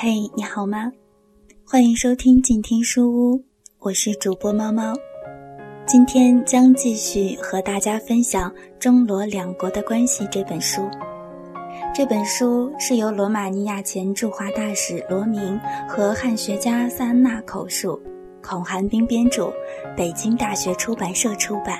嘿，你好吗？欢迎收听静听书屋，我是主播猫猫。今天将继续和大家分享《中罗两国的关系》这本书。这本书是由罗马尼亚前驻华大使罗明和汉学家萨安娜口述，孔寒冰编著，北京大学出版社出版。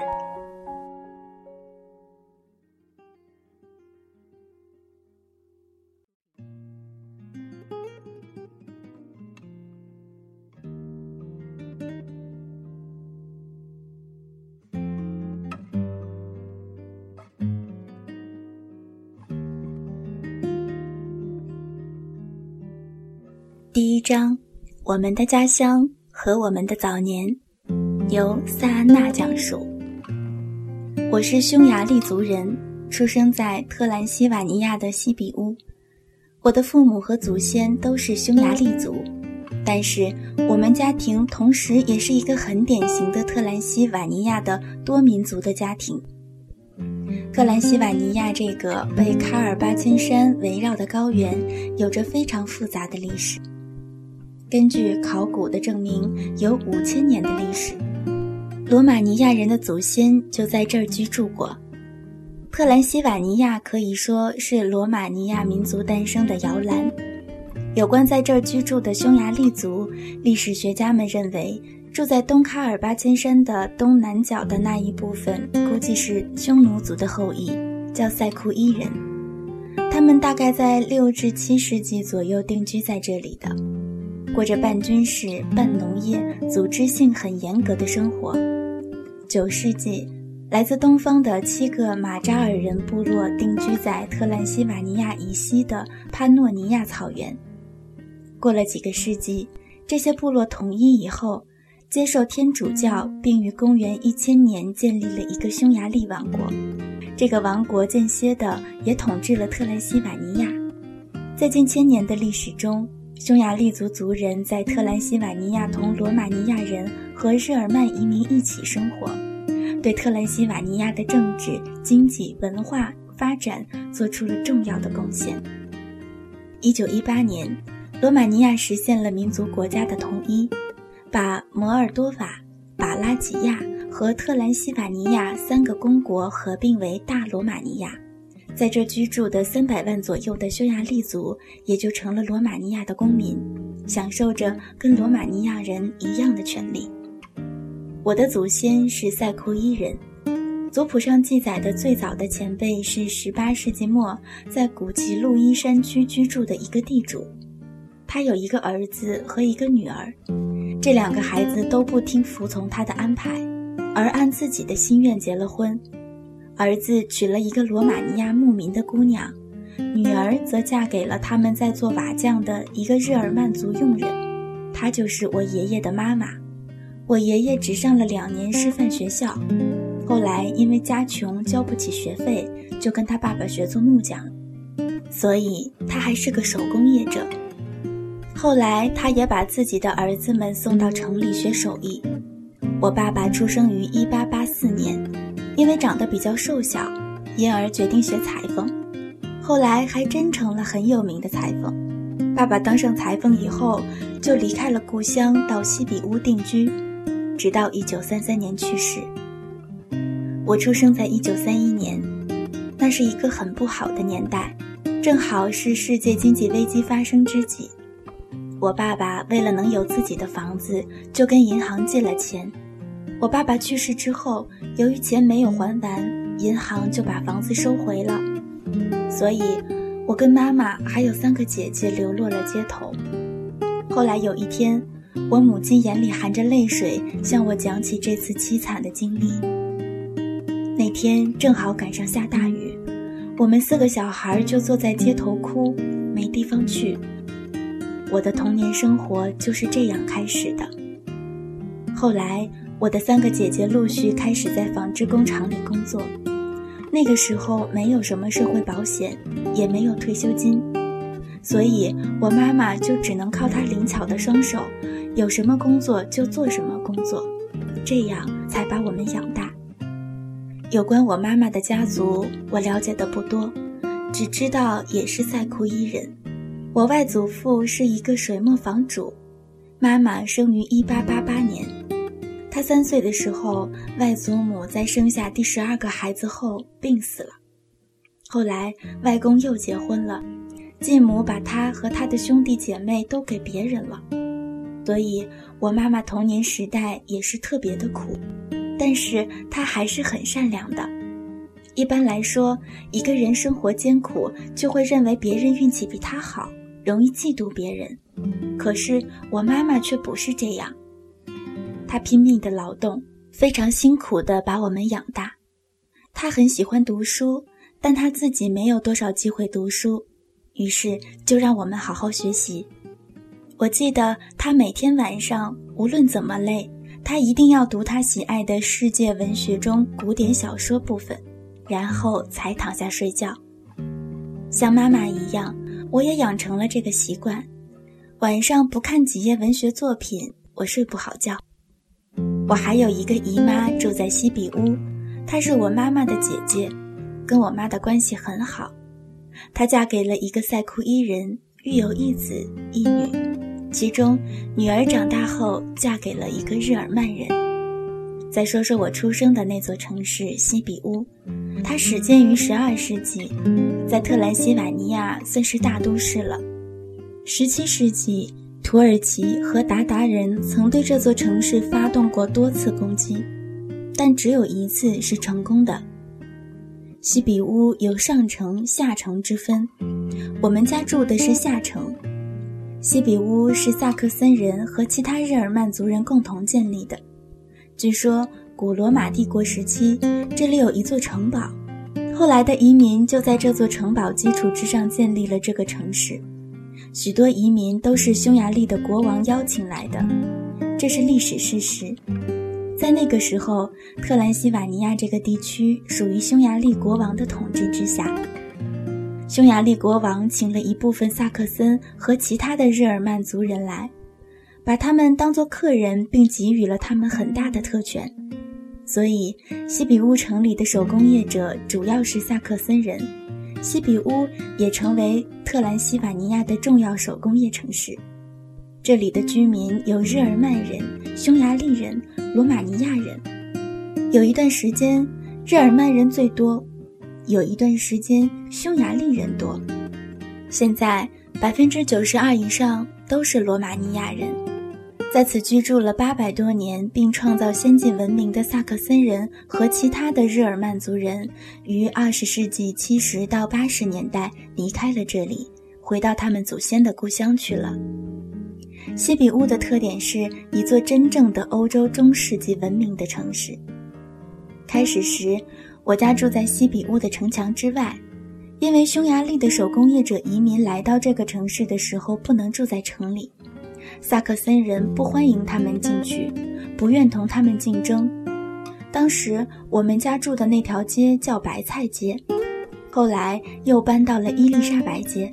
章，我们的家乡和我们的早年，由萨安娜讲述。我是匈牙利族人，出生在特兰西瓦尼亚的西比乌。我的父母和祖先都是匈牙利族，但是我们家庭同时也是一个很典型的特兰西瓦尼亚的多民族的家庭。特兰西瓦尼亚这个被喀尔巴阡山围绕的高原，有着非常复杂的历史。根据考古的证明，有五千年的历史。罗马尼亚人的祖先就在这儿居住过。特兰西瓦尼亚可以说是罗马尼亚民族诞生的摇篮。有关在这儿居住的匈牙利族，历史学家们认为，住在东喀尔巴阡山的东南角的那一部分，估计是匈奴族的后裔，叫塞库伊人。他们大概在六至七世纪左右定居在这里的。过着半军事、半农业、组织性很严格的生活。九世纪，来自东方的七个马扎尔人部落定居在特兰西瓦尼亚以西的帕诺尼亚草原。过了几个世纪，这些部落统一以后，接受天主教，并于公元一千年建立了一个匈牙利王国。这个王国间歇的也统治了特兰西瓦尼亚。在近千年的历史中，匈牙利族族人在特兰西瓦尼亚同罗马尼亚人和日耳曼移民一起生活，对特兰西瓦尼亚的政治、经济、文化发展做出了重要的贡献。一九一八年，罗马尼亚实现了民族国家的统一，把摩尔多瓦、巴拉吉亚和特兰西瓦尼亚三个公国合并为大罗马尼亚。在这居住的三百万左右的匈牙利族，也就成了罗马尼亚的公民，享受着跟罗马尼亚人一样的权利。我的祖先是塞库伊人，族谱上记载的最早的前辈是十八世纪末在古吉路伊山区居住的一个地主，他有一个儿子和一个女儿，这两个孩子都不听服从他的安排，而按自己的心愿结了婚。儿子娶了一个罗马尼亚牧民的姑娘，女儿则嫁给了他们在做瓦匠的一个日耳曼族佣人，她就是我爷爷的妈妈。我爷爷只上了两年师范学校，后来因为家穷交不起学费，就跟他爸爸学做木匠，所以他还是个手工业者。后来他也把自己的儿子们送到城里学手艺。我爸爸出生于一八八四年。因为长得比较瘦小，因而决定学裁缝。后来还真成了很有名的裁缝。爸爸当上裁缝以后，就离开了故乡，到西比乌定居，直到一九三三年去世。我出生在一九三一年，那是一个很不好的年代，正好是世界经济危机发生之际。我爸爸为了能有自己的房子，就跟银行借了钱。我爸爸去世之后，由于钱没有还完，银行就把房子收回了，所以，我跟妈妈还有三个姐姐流落了街头。后来有一天，我母亲眼里含着泪水向我讲起这次凄惨的经历。那天正好赶上下大雨，我们四个小孩就坐在街头哭，没地方去。我的童年生活就是这样开始的。后来。我的三个姐姐陆续开始在纺织工厂里工作，那个时候没有什么社会保险，也没有退休金，所以我妈妈就只能靠她灵巧的双手，有什么工作就做什么工作，这样才把我们养大。有关我妈妈的家族，我了解的不多，只知道也是塞库伊人。我外祖父是一个水磨坊主，妈妈生于一八八八年。他三岁的时候，外祖母在生下第十二个孩子后病死了。后来外公又结婚了，继母把他和他的兄弟姐妹都给别人了，所以我妈妈童年时代也是特别的苦，但是她还是很善良的。一般来说，一个人生活艰苦，就会认为别人运气比他好，容易嫉妒别人。可是我妈妈却不是这样，他拼命的劳动，非常辛苦的把我们养大。他很喜欢读书。但他自己没有多少机会读书，于是就让我们好好学习。我记得他每天晚上无论怎么累，他一定要读他喜爱的世界文学中古典小说部分，然后才躺下睡觉。像妈妈一样，我也养成了这个习惯：晚上不看几页文学作品，我睡不好觉。我还有一个姨妈住在西比屋，她是我妈妈的姐姐。跟我妈的关系很好，她嫁给了一个塞库伊人，育有一子一女，其中女儿长大后嫁给了一个日耳曼人。再说说我出生的那座城市西比乌，它始建于十二世纪，在特兰西瓦尼亚算是大都市了。十七世纪，土耳其和鞑靼人曾对这座城市发动过多次攻击，但只有一次是成功的。西比乌有上城、下城之分，我们家住的是下城。西比乌是萨克森人和其他日耳曼族人共同建立的。据说古罗马帝国时期，这里有一座城堡，后来的移民就在这座城堡基础之上建立了这个城市。许多移民都是匈牙利的国王邀请来的，这是历史事实。在那个时候，特兰西瓦尼亚这个地区属于匈牙利国王的统治之下。匈牙利国王请了一部分萨克森和其他的日耳曼族人来，把他们当作客人，并给予了他们很大的特权。所以，西比乌城里的手工业者主要是萨克森人，西比乌也成为特兰西瓦尼亚的重要手工业城市。这里的居民有日耳曼人、匈牙利人、罗马尼亚人。有一段时间，日耳曼人最多；有一段时间，匈牙利人多。现在，百分之九十二以上都是罗马尼亚人。在此居住了八百多年并创造先进文明的萨克森人和其他的日耳曼族人，于二十世纪七十到八十年代离开了这里，回到他们祖先的故乡去了。西比乌的特点是一座真正的欧洲中世纪文明的城市。开始时，我家住在西比乌的城墙之外，因为匈牙利的手工业者移民来到这个城市的时候不能住在城里，萨克森人不欢迎他们进去，不愿同他们竞争。当时我们家住的那条街叫白菜街，后来又搬到了伊丽莎白街，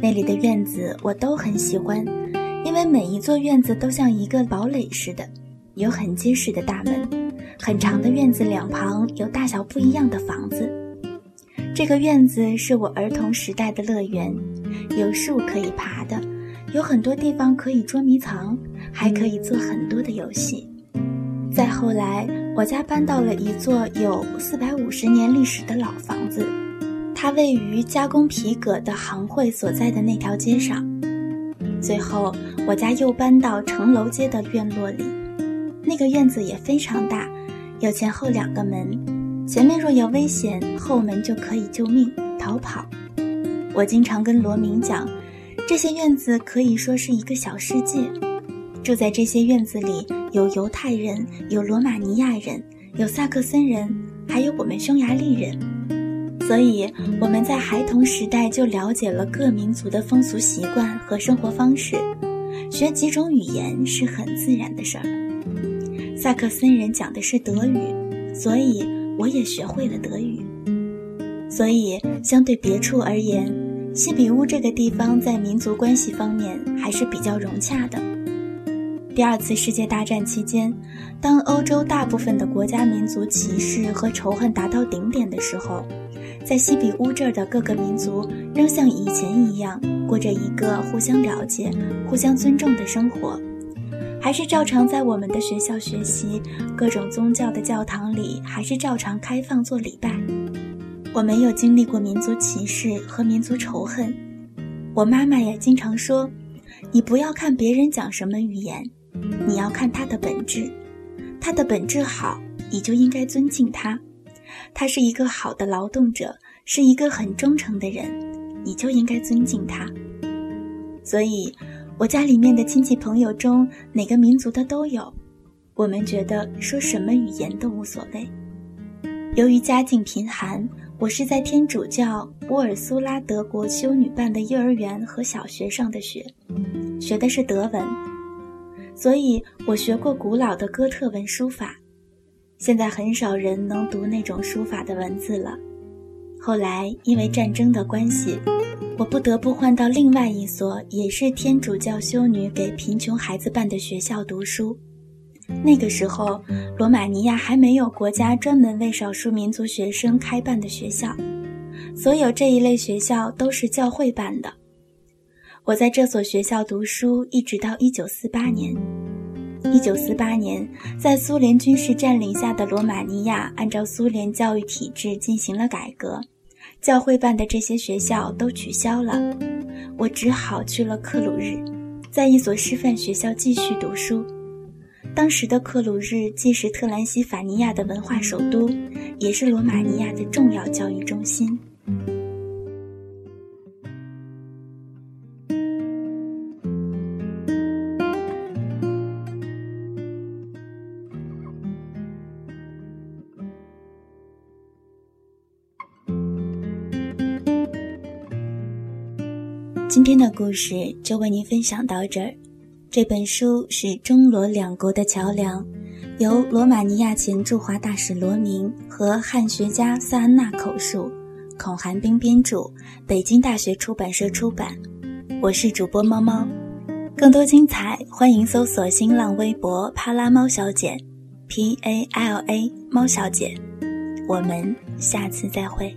那里的院子我都很喜欢。因为每一座院子都像一个堡垒似的，有很结实的大门，很长的院子两旁有大小不一样的房子。这个院子是我儿童时代的乐园，有树可以爬的，有很多地方可以捉迷藏，还可以做很多的游戏。再后来，我家搬到了一座有四百五十年历史的老房子，它位于加工皮革的行会所在的那条街上。最后，我家又搬到城楼街的院落里，那个院子也非常大，有前后两个门，前面若有危险，后门就可以救命逃跑。我经常跟罗明讲，这些院子可以说是一个小世界，住在这些院子里有犹太人，有罗马尼亚人，有萨克森人，还有我们匈牙利人。所以我们在孩童时代就了解了各民族的风俗习惯和生活方式，学几种语言是很自然的事儿。萨克森人讲的是德语，所以我也学会了德语。所以相对别处而言，西比乌这个地方在民族关系方面还是比较融洽的。第二次世界大战期间，当欧洲大部分的国家民族歧视和仇恨达到顶点的时候，在西比乌这儿的各个民族仍像以前一样过着一个互相了解、互相尊重的生活，还是照常在我们的学校学习，各种宗教的教堂里还是照常开放做礼拜。我没有经历过民族歧视和民族仇恨。我妈妈也经常说：“你不要看别人讲什么语言，你要看他的本质。他的本质好，你就应该尊敬他。”他是一个好的劳动者，是一个很忠诚的人，你就应该尊敬他。所以，我家里面的亲戚朋友中，哪个民族的都有。我们觉得说什么语言都无所谓。由于家境贫寒，我是在天主教波尔苏拉德国修女办的幼儿园和小学上的学，学的是德文，所以我学过古老的哥特文书法。现在很少人能读那种书法的文字了。后来因为战争的关系，我不得不换到另外一所也是天主教修女给贫穷孩子办的学校读书。那个时候，罗马尼亚还没有国家专门为少数民族学生开办的学校，所有这一类学校都是教会办的。我在这所学校读书，一直到1948年。一九四八年，在苏联军事占领下的罗马尼亚，按照苏联教育体制进行了改革，教会办的这些学校都取消了。我只好去了克鲁日，在一所师范学校继续读书。当时的克鲁日既是特兰西法尼亚的文化首都，也是罗马尼亚的重要教育中心。今天的故事就为您分享到这儿。这本书是中罗两国的桥梁，由罗马尼亚前驻华大使罗明和汉学家萨安娜口述，孔寒冰编著，北京大学出版社出版。我是主播猫猫，更多精彩欢迎搜索新浪微博“帕拉猫小姐 ”，P A L A 猫小姐。我们下次再会。